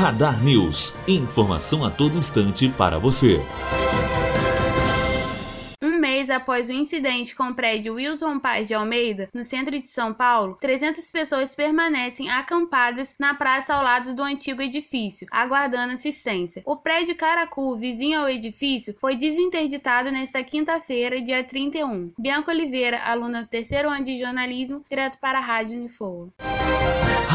Radar News. Informação a todo instante para você. Um mês após o incidente com o prédio Wilton Paz de Almeida, no centro de São Paulo, 300 pessoas permanecem acampadas na praça ao lado do antigo edifício, aguardando assistência. O prédio Caracu, vizinho ao edifício, foi desinterditado nesta quinta-feira, dia 31. Bianca Oliveira, aluna do terceiro ano de jornalismo, direto para a Rádio Unifoa.